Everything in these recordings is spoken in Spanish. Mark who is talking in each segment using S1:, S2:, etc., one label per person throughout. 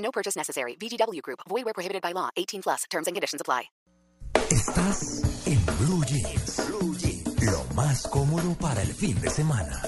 S1: No purchase necessary. VGW Group. Void where prohibited by law. 18 plus. Terms and conditions apply.
S2: Estás en Blue Jeans. Blue Jeans. Lo más cómodo para el fin de semana.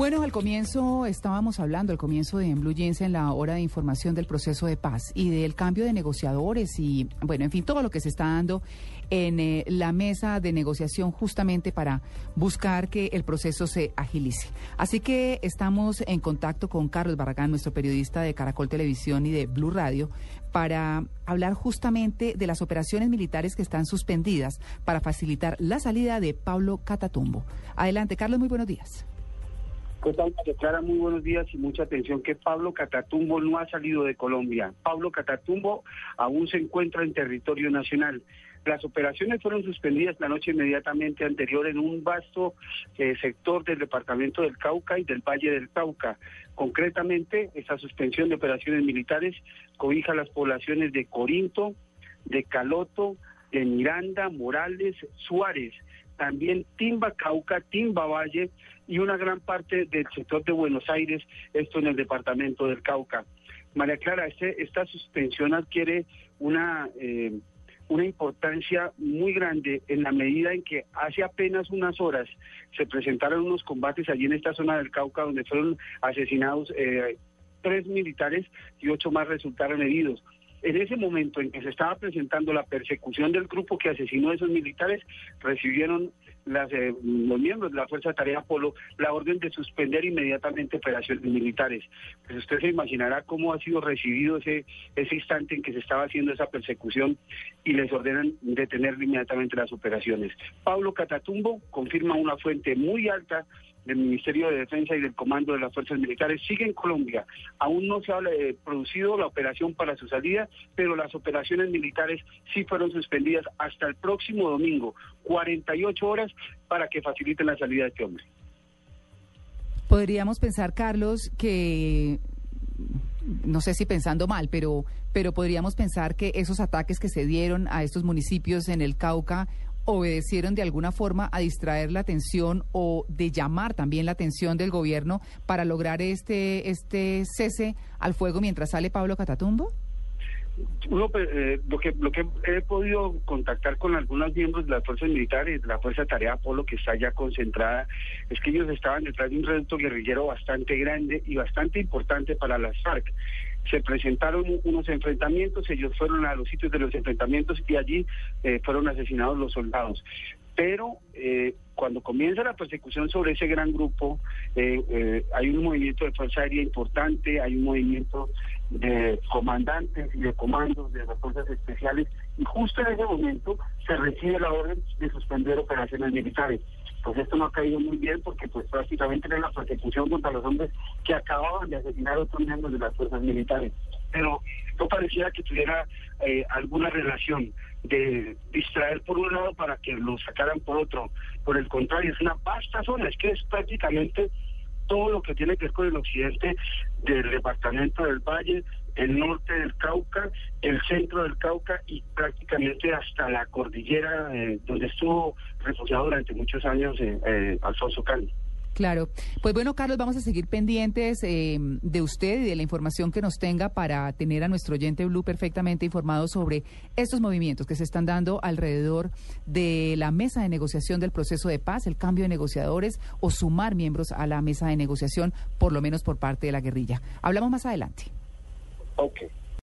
S3: Bueno, al comienzo estábamos hablando, al comienzo de en Blue Jeans en la hora de información del proceso de paz y del cambio de negociadores y, bueno, en fin, todo lo que se está dando en eh, la mesa de negociación justamente para buscar que el proceso se agilice. Así que estamos en contacto con Carlos Barragán, nuestro periodista de Caracol Televisión y de Blue Radio, para hablar justamente de las operaciones militares que están suspendidas para facilitar la salida de Pablo Catatumbo. Adelante, Carlos, muy buenos días.
S4: ¿Qué tal, María Clara? Muy buenos días y mucha atención que Pablo Catatumbo no ha salido de Colombia. Pablo Catatumbo aún se encuentra en territorio nacional. Las operaciones fueron suspendidas la noche inmediatamente anterior en un vasto eh, sector del departamento del Cauca y del Valle del Cauca. Concretamente, esta suspensión de operaciones militares cobija las poblaciones de Corinto, de Caloto, de Miranda, Morales, Suárez, también Timba Cauca, Timba Valle y una gran parte del sector de Buenos Aires, esto en el departamento del Cauca. María Clara, este, esta suspensión adquiere una, eh, una importancia muy grande en la medida en que hace apenas unas horas se presentaron unos combates allí en esta zona del Cauca donde fueron asesinados eh, tres militares y ocho más resultaron heridos. En ese momento en que se estaba presentando la persecución del grupo que asesinó a esos militares, recibieron las, eh, los miembros de la Fuerza Tarea Polo la orden de suspender inmediatamente operaciones militares. Pues usted se imaginará cómo ha sido recibido ese, ese instante en que se estaba haciendo esa persecución y les ordenan detener inmediatamente las operaciones. Pablo Catatumbo confirma una fuente muy alta del Ministerio de Defensa y del Comando de las Fuerzas Militares sigue en Colombia. Aún no se ha eh, producido la operación para su salida, pero las operaciones militares sí fueron suspendidas hasta el próximo domingo, 48 horas para que faciliten la salida de este hombre.
S3: Podríamos pensar, Carlos, que no sé si pensando mal, pero, pero podríamos pensar que esos ataques que se dieron a estos municipios en el Cauca obedecieron de alguna forma a distraer la atención o de llamar también la atención del gobierno para lograr este, este cese al fuego mientras sale Pablo Catatumbo?
S4: Uno, eh, lo que lo que he podido contactar con algunos miembros de las fuerzas militares, de la Fuerza Tarea Polo, que está ya concentrada, es que ellos estaban detrás de un reducto guerrillero bastante grande y bastante importante para las FARC se presentaron unos enfrentamientos, ellos fueron a los sitios de los enfrentamientos y allí eh, fueron asesinados los soldados. Pero eh, cuando comienza la persecución sobre ese gran grupo, eh, hay un movimiento de fuerza aérea importante, hay un movimiento de comandantes y de comandos de las fuerzas especiales, y justo en ese momento se recibe la orden de suspender operaciones militares pues esto no ha caído muy bien porque pues prácticamente era la persecución contra los hombres que acababan de asesinar a otros miembros de las fuerzas militares. Pero no parecía que tuviera eh, alguna relación de distraer por un lado para que lo sacaran por otro. Por el contrario, es una vasta zona, es que es prácticamente todo lo que tiene que ver con el occidente del departamento del Valle, el norte del Cauca, el centro del Cauca y prácticamente hasta la cordillera eh, donde estuvo refugiado durante muchos años eh, eh, Alfonso Cali.
S3: Claro. Pues bueno, Carlos, vamos a seguir pendientes eh, de usted y de la información que nos tenga para tener a nuestro oyente Blue perfectamente informado sobre estos movimientos que se están dando alrededor de la mesa de negociación del proceso de paz, el cambio de negociadores o sumar miembros a la mesa de negociación, por lo menos por parte de la guerrilla. Hablamos más adelante.
S4: Okay.